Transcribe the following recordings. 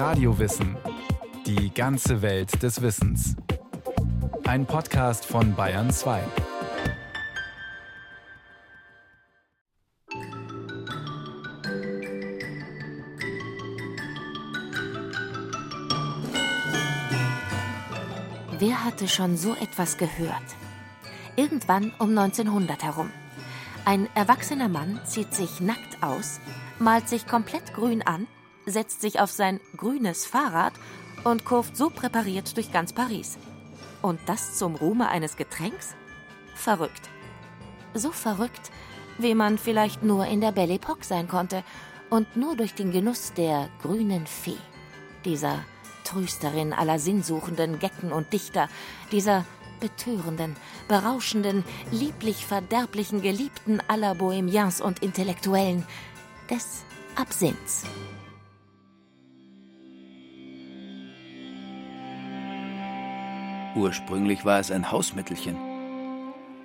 Radiowissen. Die ganze Welt des Wissens. Ein Podcast von Bayern 2. Wer hatte schon so etwas gehört? Irgendwann um 1900 herum. Ein erwachsener Mann zieht sich nackt aus, malt sich komplett grün an, setzt sich auf sein grünes Fahrrad und kurft so präpariert durch ganz Paris. Und das zum Ruhme eines Getränks? Verrückt. So verrückt, wie man vielleicht nur in der Belle Epoque sein konnte und nur durch den Genuss der grünen Fee, dieser Trösterin aller Sinnsuchenden Gecken und Dichter, dieser betörenden, berauschenden, lieblich verderblichen Geliebten aller Bohemians und Intellektuellen, des Absinths. Ursprünglich war es ein Hausmittelchen.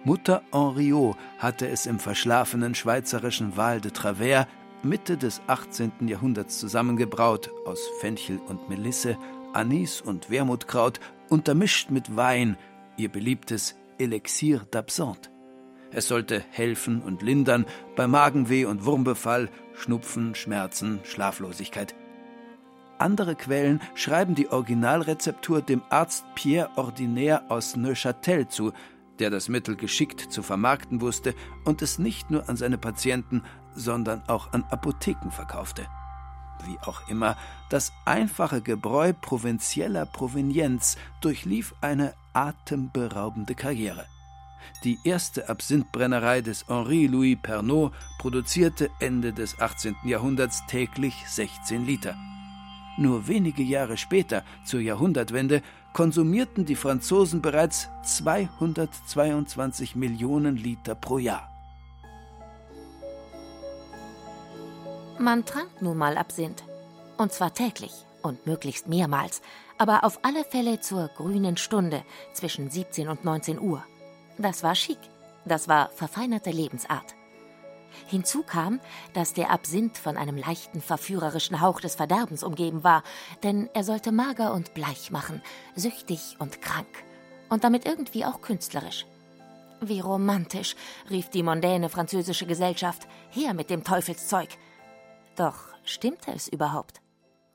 Mutter Henriot hatte es im verschlafenen schweizerischen Val de Travers Mitte des 18. Jahrhunderts zusammengebraut aus Fenchel und Melisse, Anis und Wermutkraut, untermischt mit Wein, ihr beliebtes Elixier d'Absinthe. Es sollte helfen und lindern bei Magenweh und Wurmbefall, Schnupfen, Schmerzen, Schlaflosigkeit. Andere Quellen schreiben die Originalrezeptur dem Arzt Pierre Ordinaire aus Neuchâtel zu, der das Mittel geschickt zu vermarkten wusste und es nicht nur an seine Patienten, sondern auch an Apotheken verkaufte. Wie auch immer, das einfache Gebräu provinzieller Provenienz durchlief eine atemberaubende Karriere. Die erste Absinthbrennerei des Henri-Louis Pernod produzierte Ende des 18. Jahrhunderts täglich 16 Liter. Nur wenige Jahre später, zur Jahrhundertwende, konsumierten die Franzosen bereits 222 Millionen Liter pro Jahr. Man trank nun mal Absinth. Und zwar täglich und möglichst mehrmals, aber auf alle Fälle zur grünen Stunde zwischen 17 und 19 Uhr. Das war schick, das war verfeinerte Lebensart. Hinzu kam, dass der Absinth von einem leichten verführerischen Hauch des Verderbens umgeben war, denn er sollte mager und bleich machen, süchtig und krank und damit irgendwie auch künstlerisch. Wie romantisch, rief die mondäne französische Gesellschaft, her mit dem Teufelszeug. Doch stimmte es überhaupt?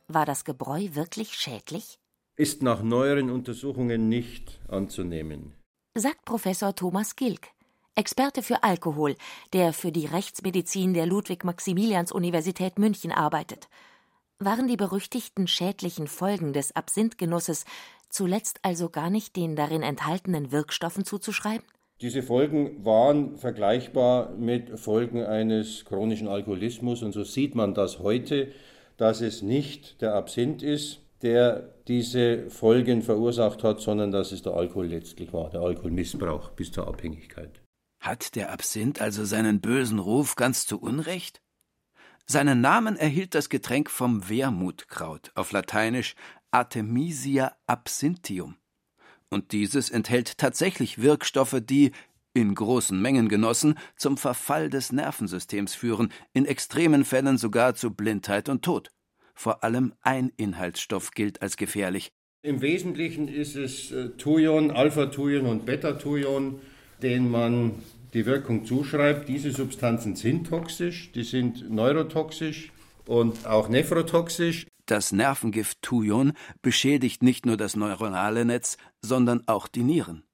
War das Gebräu wirklich schädlich? Ist nach neueren Untersuchungen nicht anzunehmen. Sagt Professor Thomas Gilk, Experte für Alkohol, der für die Rechtsmedizin der Ludwig-Maximilians-Universität München arbeitet. Waren die berüchtigten schädlichen Folgen des Absinthgenusses zuletzt also gar nicht den darin enthaltenen Wirkstoffen zuzuschreiben? Diese Folgen waren vergleichbar mit Folgen eines chronischen Alkoholismus und so sieht man das heute, dass es nicht der Absinth ist, der diese Folgen verursacht hat, sondern dass es der Alkohol letztlich war, der Alkoholmissbrauch bis zur Abhängigkeit. Hat der Absinth also seinen bösen Ruf ganz zu Unrecht? Seinen Namen erhielt das Getränk vom Wermutkraut, auf Lateinisch Artemisia absinthium. Und dieses enthält tatsächlich Wirkstoffe, die, in großen Mengen genossen, zum Verfall des Nervensystems führen, in extremen Fällen sogar zu Blindheit und Tod. Vor allem ein Inhaltsstoff gilt als gefährlich. Im Wesentlichen ist es äh, Thujon, Alpha-Thujon und Beta-Thujon, denen man die Wirkung zuschreibt. Diese Substanzen sind toxisch, die sind neurotoxisch und auch nephrotoxisch. Das Nervengift Thujon beschädigt nicht nur das neuronale Netz, sondern auch die Nieren.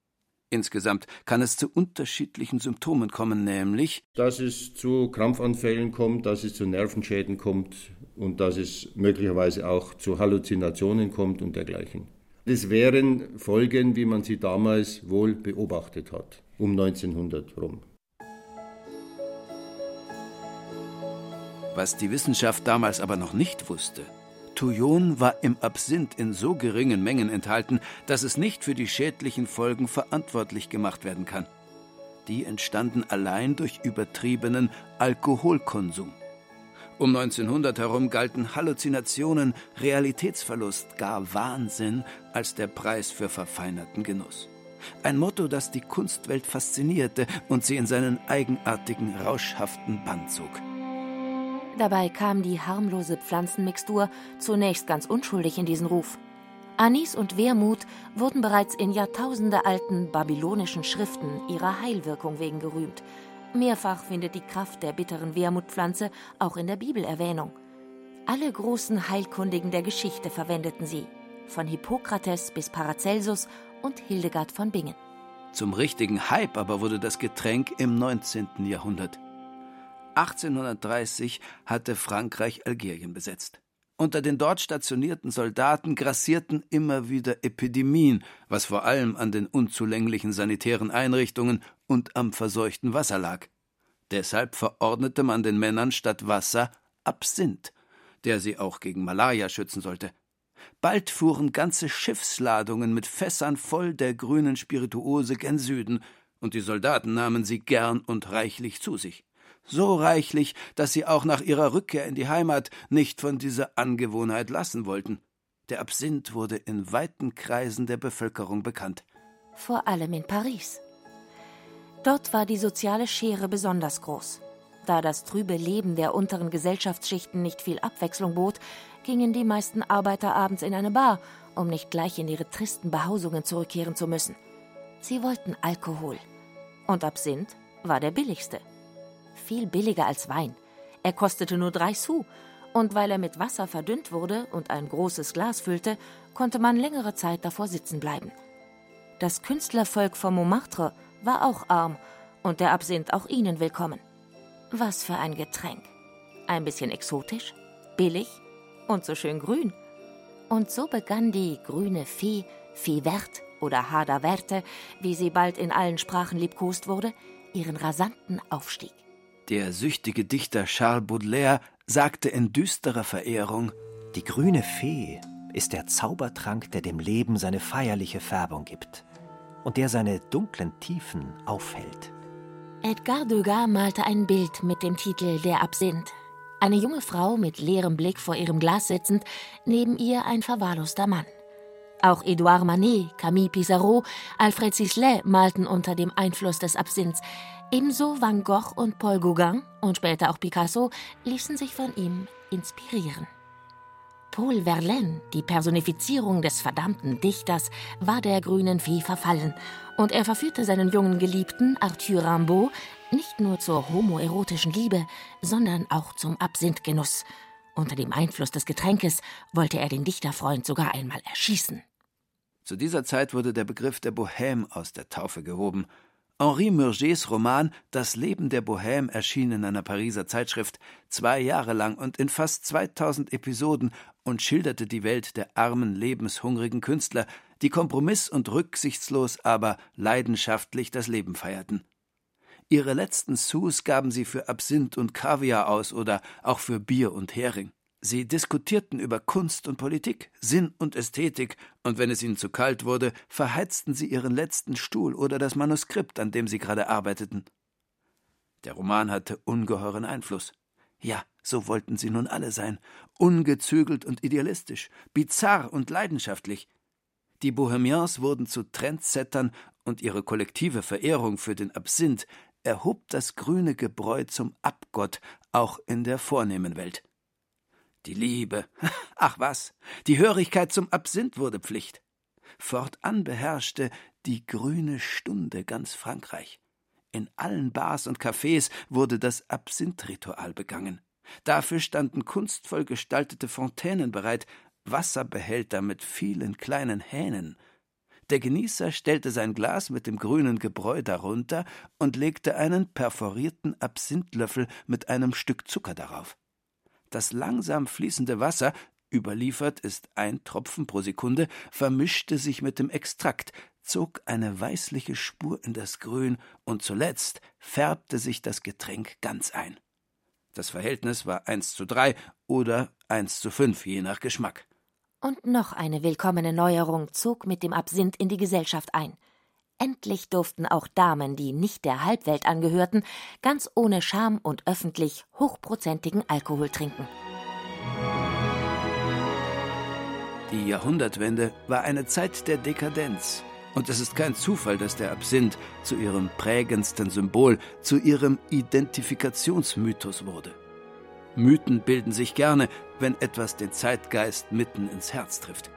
Insgesamt kann es zu unterschiedlichen Symptomen kommen, nämlich dass es zu Krampfanfällen kommt, dass es zu Nervenschäden kommt und dass es möglicherweise auch zu Halluzinationen kommt und dergleichen. Das wären Folgen, wie man sie damals wohl beobachtet hat, um 1900 rum. Was die Wissenschaft damals aber noch nicht wusste, Thujon war im Absinth in so geringen Mengen enthalten, dass es nicht für die schädlichen Folgen verantwortlich gemacht werden kann. Die entstanden allein durch übertriebenen Alkoholkonsum. Um 1900 herum galten Halluzinationen, Realitätsverlust, gar Wahnsinn als der Preis für verfeinerten Genuss. Ein Motto, das die Kunstwelt faszinierte und sie in seinen eigenartigen, rauschhaften Bann zog. Dabei kam die harmlose Pflanzenmixtur zunächst ganz unschuldig in diesen Ruf. Anis und Wermut wurden bereits in jahrtausendealten babylonischen Schriften ihrer Heilwirkung wegen gerühmt. Mehrfach findet die Kraft der bitteren Wermutpflanze auch in der Bibel Erwähnung. Alle großen Heilkundigen der Geschichte verwendeten sie, von Hippokrates bis Paracelsus und Hildegard von Bingen. Zum richtigen Hype aber wurde das Getränk im 19. Jahrhundert. 1830 hatte Frankreich Algerien besetzt. Unter den dort stationierten Soldaten grassierten immer wieder Epidemien, was vor allem an den unzulänglichen sanitären Einrichtungen und am verseuchten Wasser lag. Deshalb verordnete man den Männern statt Wasser Absinth, der sie auch gegen Malaria schützen sollte. Bald fuhren ganze Schiffsladungen mit Fässern voll der grünen Spirituose gen Süden, und die Soldaten nahmen sie gern und reichlich zu sich so reichlich, dass sie auch nach ihrer Rückkehr in die Heimat nicht von dieser Angewohnheit lassen wollten. Der Absinth wurde in weiten Kreisen der Bevölkerung bekannt. Vor allem in Paris. Dort war die soziale Schere besonders groß. Da das trübe Leben der unteren Gesellschaftsschichten nicht viel Abwechslung bot, gingen die meisten Arbeiter abends in eine Bar, um nicht gleich in ihre tristen Behausungen zurückkehren zu müssen. Sie wollten Alkohol. Und Absinth war der billigste viel billiger als Wein. Er kostete nur drei Sous, und weil er mit Wasser verdünnt wurde und ein großes Glas füllte, konnte man längere Zeit davor sitzen bleiben. Das Künstlervolk von Montmartre war auch arm und der Absinth auch ihnen willkommen. Was für ein Getränk. Ein bisschen exotisch, billig und so schön grün. Und so begann die grüne Fee, Fee Vert oder Hada Verte, wie sie bald in allen Sprachen liebkost wurde, ihren rasanten Aufstieg. Der süchtige Dichter Charles Baudelaire sagte in düsterer Verehrung Die grüne Fee ist der Zaubertrank, der dem Leben seine feierliche Färbung gibt und der seine dunklen Tiefen aufhält. Edgar Degas malte ein Bild mit dem Titel Der Absinth. Eine junge Frau mit leerem Blick vor ihrem Glas sitzend, neben ihr ein verwahrloster Mann. Auch Edouard Manet, Camille Pissarro, Alfred Sisley malten unter dem Einfluss des Absinths. Ebenso Van Gogh und Paul Gauguin und später auch Picasso ließen sich von ihm inspirieren. Paul Verlaine, die Personifizierung des verdammten Dichters, war der grünen Fee verfallen und er verführte seinen jungen Geliebten Arthur Rimbaud nicht nur zur homoerotischen Liebe, sondern auch zum Absinthgenuss. Unter dem Einfluss des Getränkes wollte er den Dichterfreund sogar einmal erschießen. Zu dieser Zeit wurde der Begriff der Bohème aus der Taufe gehoben Henri Murgers Roman Das Leben der Bohème erschien in einer Pariser Zeitschrift zwei Jahre lang und in fast 2000 Episoden und schilderte die Welt der armen, lebenshungrigen Künstler, die kompromiss- und rücksichtslos, aber leidenschaftlich das Leben feierten. Ihre letzten Sous gaben sie für Absinth und Kaviar aus oder auch für Bier und Hering. Sie diskutierten über Kunst und Politik, Sinn und Ästhetik, und wenn es ihnen zu kalt wurde, verheizten sie ihren letzten Stuhl oder das Manuskript, an dem sie gerade arbeiteten. Der Roman hatte ungeheuren Einfluss. Ja, so wollten sie nun alle sein, ungezügelt und idealistisch, bizarr und leidenschaftlich. Die Bohemians wurden zu Trendsettern und ihre kollektive Verehrung für den Absinth erhob das grüne Gebräu zum Abgott auch in der vornehmen Welt. Die Liebe, ach was, die Hörigkeit zum Absinth wurde Pflicht. Fortan beherrschte die grüne Stunde ganz Frankreich. In allen Bars und Cafés wurde das Absinth-Ritual begangen. Dafür standen kunstvoll gestaltete Fontänen bereit, Wasserbehälter mit vielen kleinen Hähnen. Der Genießer stellte sein Glas mit dem grünen Gebräu darunter und legte einen perforierten Absinthlöffel mit einem Stück Zucker darauf. Das langsam fließende Wasser, überliefert ist ein Tropfen pro Sekunde, vermischte sich mit dem Extrakt, zog eine weißliche Spur in das Grün und zuletzt färbte sich das Getränk ganz ein. Das Verhältnis war eins zu drei oder eins zu fünf, je nach Geschmack. Und noch eine willkommene Neuerung zog mit dem Absinth in die Gesellschaft ein. Endlich durften auch Damen, die nicht der Halbwelt angehörten, ganz ohne Scham und öffentlich hochprozentigen Alkohol trinken. Die Jahrhundertwende war eine Zeit der Dekadenz. Und es ist kein Zufall, dass der Absinth zu ihrem prägendsten Symbol, zu ihrem Identifikationsmythos wurde. Mythen bilden sich gerne, wenn etwas den Zeitgeist mitten ins Herz trifft.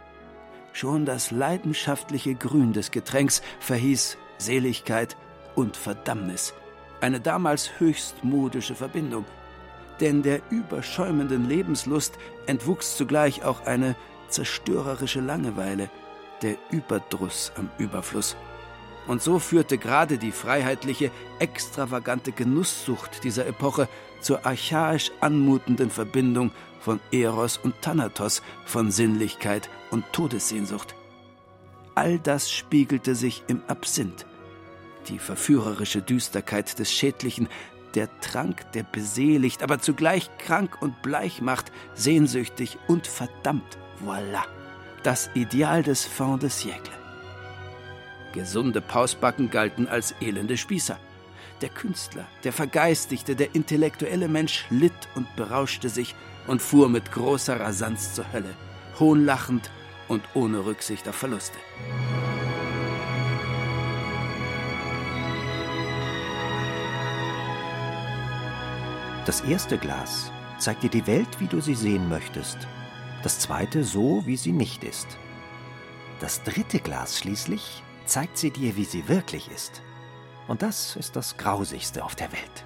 Schon das leidenschaftliche Grün des Getränks verhieß Seligkeit und Verdammnis, eine damals höchst modische Verbindung. Denn der überschäumenden Lebenslust entwuchs zugleich auch eine zerstörerische Langeweile, der Überdruss am Überfluss. Und so führte gerade die freiheitliche, extravagante Genusssucht dieser Epoche zur archaisch anmutenden Verbindung von Eros und Thanatos, von Sinnlichkeit und Todessehnsucht. All das spiegelte sich im Absinth. Die verführerische Düsterkeit des Schädlichen, der Trank, der beseligt, aber zugleich krank und bleich macht, sehnsüchtig und verdammt. Voilà, das Ideal des Fin de siècle. Gesunde Pausbacken galten als elende Spießer. Der Künstler, der Vergeistigte, der intellektuelle Mensch litt und berauschte sich und fuhr mit großer Rasanz zur Hölle, hohnlachend und ohne Rücksicht auf Verluste. Das erste Glas zeigt dir die Welt, wie du sie sehen möchtest. Das zweite so, wie sie nicht ist. Das dritte Glas schließlich zeigt sie dir, wie sie wirklich ist. Und das ist das Grausigste auf der Welt.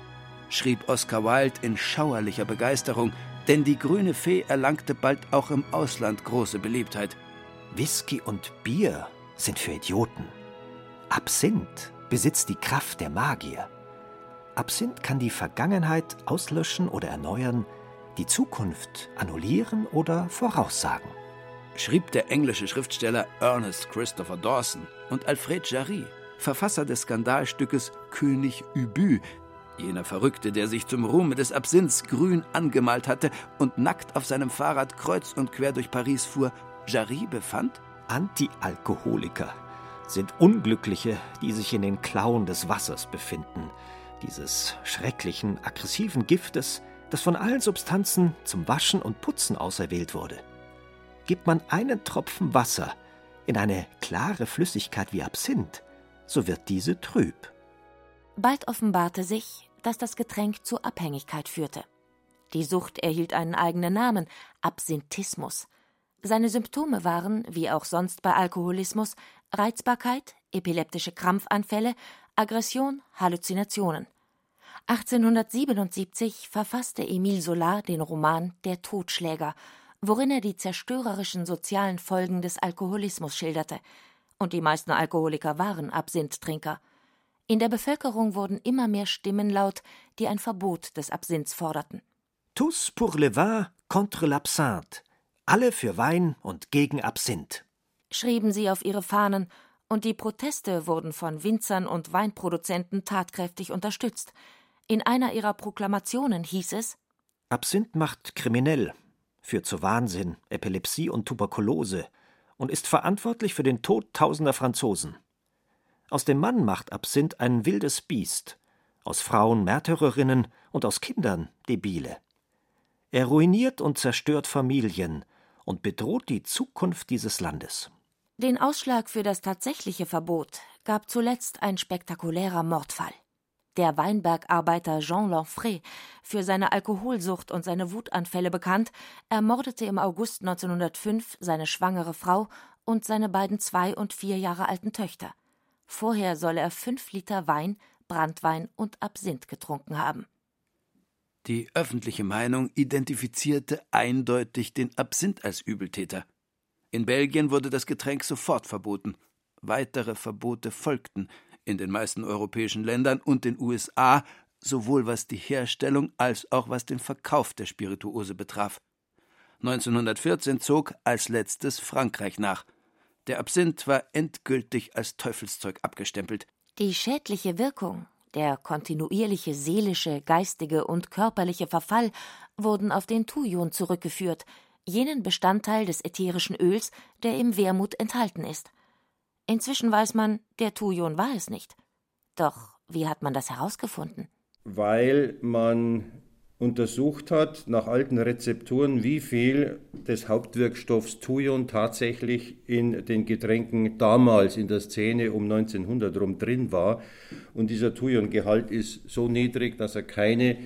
Schrieb Oscar Wilde in schauerlicher Begeisterung, denn die grüne Fee erlangte bald auch im Ausland große Beliebtheit. Whisky und Bier sind für Idioten. Absinth besitzt die Kraft der Magier. Absinth kann die Vergangenheit auslöschen oder erneuern, die Zukunft annullieren oder voraussagen schrieb der englische Schriftsteller Ernest Christopher Dawson und Alfred Jarry, Verfasser des Skandalstückes König Ubu, jener Verrückte, der sich zum Ruhme des Absinths grün angemalt hatte und nackt auf seinem Fahrrad kreuz und quer durch Paris fuhr, Jarry befand? Antialkoholiker sind Unglückliche, die sich in den Klauen des Wassers befinden, dieses schrecklichen, aggressiven Giftes, das von allen Substanzen zum Waschen und Putzen auserwählt wurde. Gibt man einen Tropfen Wasser in eine klare Flüssigkeit wie Absinth, so wird diese trüb. Bald offenbarte sich, dass das Getränk zu Abhängigkeit führte. Die Sucht erhielt einen eigenen Namen, Absinthismus. Seine Symptome waren, wie auch sonst bei Alkoholismus, Reizbarkeit, epileptische Krampfanfälle, Aggression, Halluzinationen. 1877 verfasste Emile Solar den Roman Der Totschläger worin er die zerstörerischen sozialen Folgen des Alkoholismus schilderte. Und die meisten Alkoholiker waren Absinthtrinker. In der Bevölkerung wurden immer mehr Stimmen laut, die ein Verbot des Absinths forderten. Tous pour le vin contre l'absinthe. Alle für Wein und gegen Absinth. Schrieben sie auf ihre Fahnen, und die Proteste wurden von Winzern und Weinproduzenten tatkräftig unterstützt. In einer ihrer Proklamationen hieß es Absinth macht kriminell, führt zu Wahnsinn, Epilepsie und Tuberkulose und ist verantwortlich für den Tod tausender Franzosen. Aus dem Mann macht Absinth ein wildes Biest, aus Frauen Märtyrerinnen und aus Kindern Debile. Er ruiniert und zerstört Familien und bedroht die Zukunft dieses Landes. Den Ausschlag für das tatsächliche Verbot gab zuletzt ein spektakulärer Mordfall. Der Weinbergarbeiter Jean Lanfray, für seine Alkoholsucht und seine Wutanfälle bekannt, ermordete im August 1905 seine schwangere Frau und seine beiden zwei und vier Jahre alten Töchter. Vorher soll er fünf Liter Wein, Brandwein und Absinth getrunken haben. Die öffentliche Meinung identifizierte eindeutig den Absinth als Übeltäter. In Belgien wurde das Getränk sofort verboten. Weitere Verbote folgten, in den meisten europäischen Ländern und den USA, sowohl was die Herstellung als auch was den Verkauf der Spirituose betraf. 1914 zog als letztes Frankreich nach. Der Absinth war endgültig als Teufelszeug abgestempelt. Die schädliche Wirkung, der kontinuierliche seelische, geistige und körperliche Verfall wurden auf den Thujon zurückgeführt, jenen Bestandteil des ätherischen Öls, der im Wermut enthalten ist. Inzwischen weiß man, der Thujon war es nicht. Doch wie hat man das herausgefunden? Weil man untersucht hat nach alten Rezepturen, wie viel des Hauptwirkstoffs Thujon tatsächlich in den Getränken damals in der Szene um 1900 rum drin war. Und dieser Thujongehalt ist so niedrig, dass er keine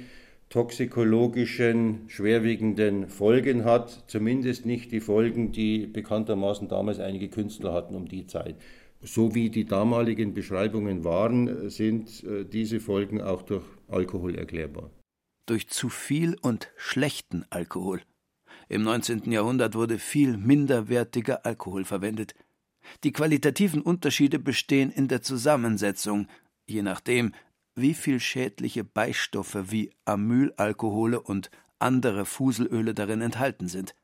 toxikologischen schwerwiegenden Folgen hat, zumindest nicht die Folgen, die bekanntermaßen damals einige Künstler hatten um die Zeit. So wie die damaligen Beschreibungen waren, sind äh, diese Folgen auch durch Alkohol erklärbar. Durch zu viel und schlechten Alkohol. Im 19. Jahrhundert wurde viel minderwertiger Alkohol verwendet. Die qualitativen Unterschiede bestehen in der Zusammensetzung, je nachdem, wie viel schädliche Beistoffe wie Amylalkohole und andere Fuselöle darin enthalten sind.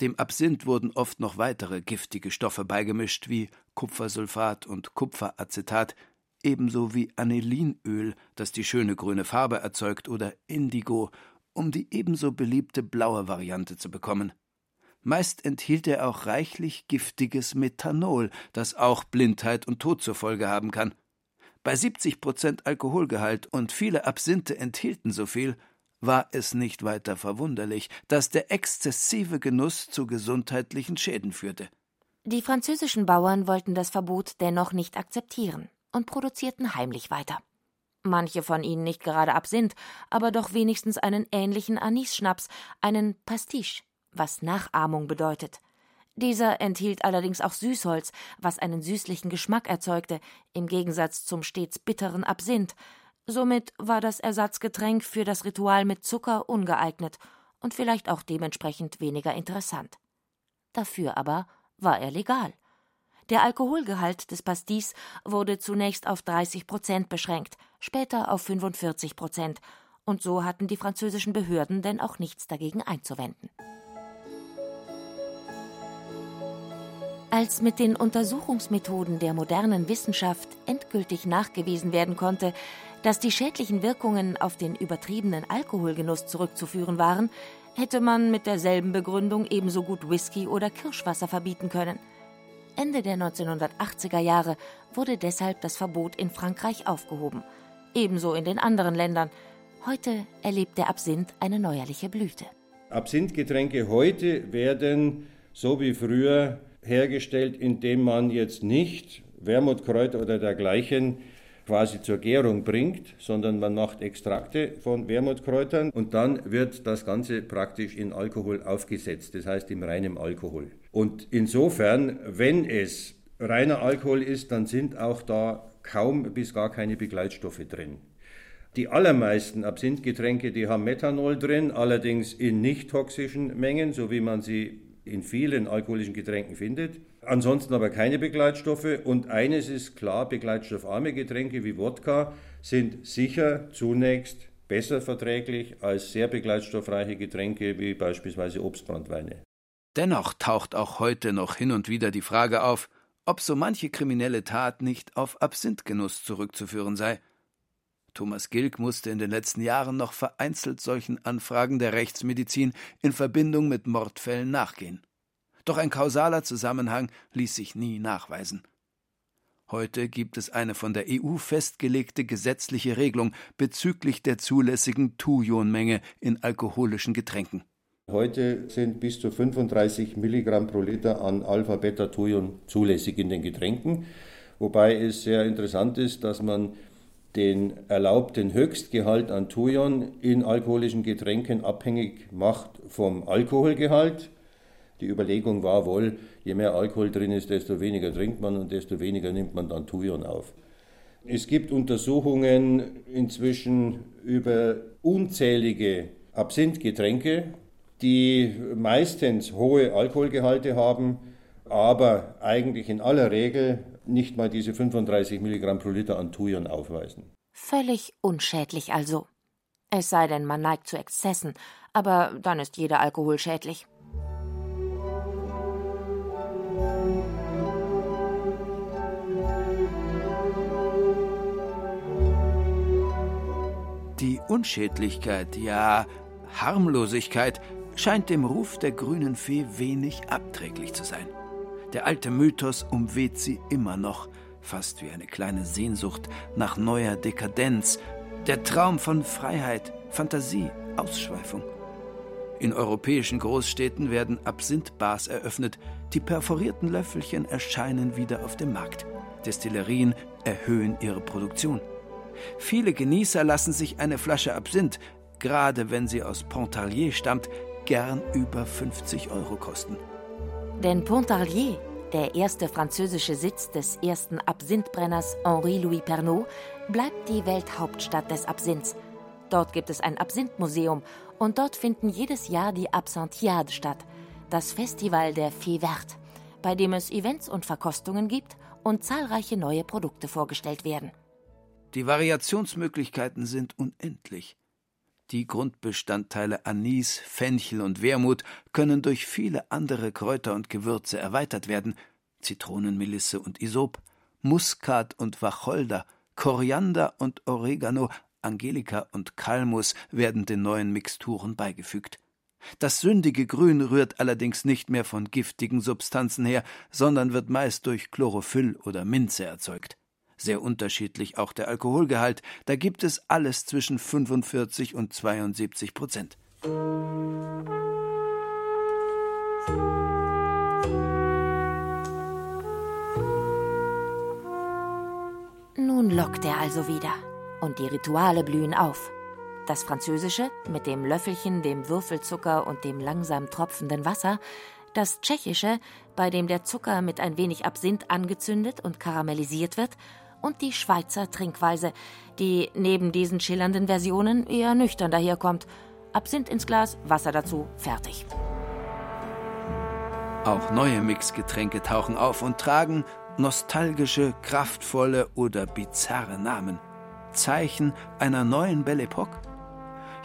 Dem Absinth wurden oft noch weitere giftige Stoffe beigemischt, wie Kupfersulfat und Kupferacetat, ebenso wie Anilinöl, das die schöne grüne Farbe erzeugt, oder Indigo, um die ebenso beliebte blaue Variante zu bekommen. Meist enthielt er auch reichlich giftiges Methanol, das auch Blindheit und Tod zur Folge haben kann. Bei 70 Prozent Alkoholgehalt und viele Absinthe enthielten so viel, war es nicht weiter verwunderlich, dass der exzessive Genuss zu gesundheitlichen Schäden führte. Die französischen Bauern wollten das Verbot dennoch nicht akzeptieren und produzierten heimlich weiter. Manche von ihnen nicht gerade Absinth, aber doch wenigstens einen ähnlichen Anis-Schnaps, einen Pastiche, was Nachahmung bedeutet – dieser enthielt allerdings auch Süßholz, was einen süßlichen Geschmack erzeugte, im Gegensatz zum stets bitteren Absinth. Somit war das Ersatzgetränk für das Ritual mit Zucker ungeeignet und vielleicht auch dementsprechend weniger interessant. Dafür aber war er legal. Der Alkoholgehalt des Pastis wurde zunächst auf 30 Prozent beschränkt, später auf 45 Prozent, und so hatten die französischen Behörden denn auch nichts dagegen einzuwenden. Als mit den Untersuchungsmethoden der modernen Wissenschaft endgültig nachgewiesen werden konnte, dass die schädlichen Wirkungen auf den übertriebenen Alkoholgenuss zurückzuführen waren, hätte man mit derselben Begründung ebenso gut Whisky oder Kirschwasser verbieten können. Ende der 1980er Jahre wurde deshalb das Verbot in Frankreich aufgehoben, ebenso in den anderen Ländern. Heute erlebt der Absinth eine neuerliche Blüte. Absinthgetränke heute werden, so wie früher, hergestellt, indem man jetzt nicht Wermutkräuter oder dergleichen quasi zur Gärung bringt, sondern man macht Extrakte von Wermutkräutern und dann wird das Ganze praktisch in Alkohol aufgesetzt, das heißt im reinen Alkohol. Und insofern, wenn es reiner Alkohol ist, dann sind auch da kaum bis gar keine Begleitstoffe drin. Die allermeisten Absinthgetränke, die haben Methanol drin, allerdings in nicht toxischen Mengen, so wie man sie in vielen alkoholischen Getränken findet. Ansonsten aber keine Begleitstoffe. Und eines ist klar, begleitstoffarme Getränke wie Wodka sind sicher zunächst besser verträglich als sehr begleitstoffreiche Getränke wie beispielsweise Obstbrandweine. Dennoch taucht auch heute noch hin und wieder die Frage auf, ob so manche kriminelle Tat nicht auf Absinthgenuss zurückzuführen sei. Thomas Gilk musste in den letzten Jahren noch vereinzelt solchen Anfragen der Rechtsmedizin in Verbindung mit Mordfällen nachgehen. Doch ein kausaler Zusammenhang ließ sich nie nachweisen. Heute gibt es eine von der EU festgelegte gesetzliche Regelung bezüglich der zulässigen Thujonmenge in alkoholischen Getränken. Heute sind bis zu 35 Milligramm pro Liter an Alpha-Beta-Thujon zulässig in den Getränken, wobei es sehr interessant ist, dass man den erlaubten Höchstgehalt an Thujon in alkoholischen Getränken abhängig macht vom Alkoholgehalt. Die Überlegung war wohl, je mehr Alkohol drin ist, desto weniger trinkt man und desto weniger nimmt man dann Thujon auf. Es gibt Untersuchungen inzwischen über unzählige Absinthgetränke, die meistens hohe Alkoholgehalte haben, aber eigentlich in aller Regel nicht mal diese 35 Milligramm pro Liter an Thujon aufweisen. Völlig unschädlich also. Es sei denn, man neigt zu Exzessen, aber dann ist jeder Alkohol schädlich. Die Unschädlichkeit, ja Harmlosigkeit, scheint dem Ruf der grünen Fee wenig abträglich zu sein. Der alte Mythos umweht sie immer noch, fast wie eine kleine Sehnsucht nach neuer Dekadenz, der Traum von Freiheit, Fantasie, Ausschweifung. In europäischen Großstädten werden Absinthbars eröffnet, die perforierten Löffelchen erscheinen wieder auf dem Markt. Destillerien erhöhen ihre Produktion. Viele Genießer lassen sich eine Flasche Absinth, gerade wenn sie aus Pontarlier stammt, gern über 50 Euro kosten. Denn Pontarlier, der erste französische Sitz des ersten Absinthbrenners Henri-Louis Pernod, bleibt die Welthauptstadt des Absinths. Dort gibt es ein Absinthmuseum und dort finden jedes Jahr die Absinthiade statt, das Festival der Fée Verte, bei dem es Events und Verkostungen gibt und zahlreiche neue Produkte vorgestellt werden. Die Variationsmöglichkeiten sind unendlich. Die Grundbestandteile Anis, Fenchel und Wermut können durch viele andere Kräuter und Gewürze erweitert werden: Zitronenmelisse und Isop, Muskat und Wacholder, Koriander und Oregano, Angelika und Kalmus werden den neuen Mixturen beigefügt. Das sündige Grün rührt allerdings nicht mehr von giftigen Substanzen her, sondern wird meist durch Chlorophyll oder Minze erzeugt sehr unterschiedlich auch der Alkoholgehalt. Da gibt es alles zwischen 45 und 72 Prozent. Nun lockt er also wieder. Und die Rituale blühen auf. Das Französische mit dem Löffelchen, dem Würfelzucker und dem langsam tropfenden Wasser, das Tschechische, bei dem der Zucker mit ein wenig Absinth angezündet und karamellisiert wird, und die Schweizer Trinkweise, die neben diesen schillernden Versionen eher nüchtern daherkommt. Absinth ins Glas, Wasser dazu, fertig. Auch neue Mixgetränke tauchen auf und tragen nostalgische, kraftvolle oder bizarre Namen. Zeichen einer neuen Belle Epoque?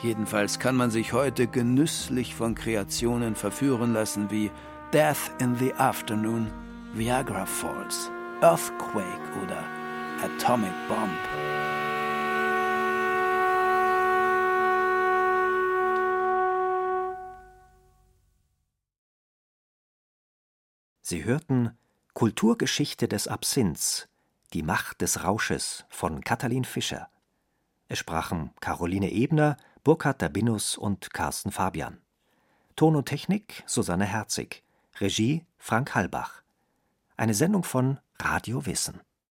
Jedenfalls kann man sich heute genüsslich von Kreationen verführen lassen wie Death in the Afternoon, Viagra Falls, Earthquake oder Atomic Bomb. Sie hörten Kulturgeschichte des Absinths, die Macht des Rausches von Katalin Fischer. Es sprachen Caroline Ebner, Burkhard Dabinus und Carsten Fabian. Ton und Technik Susanne Herzig. Regie Frank Halbach. Eine Sendung von Radio Wissen.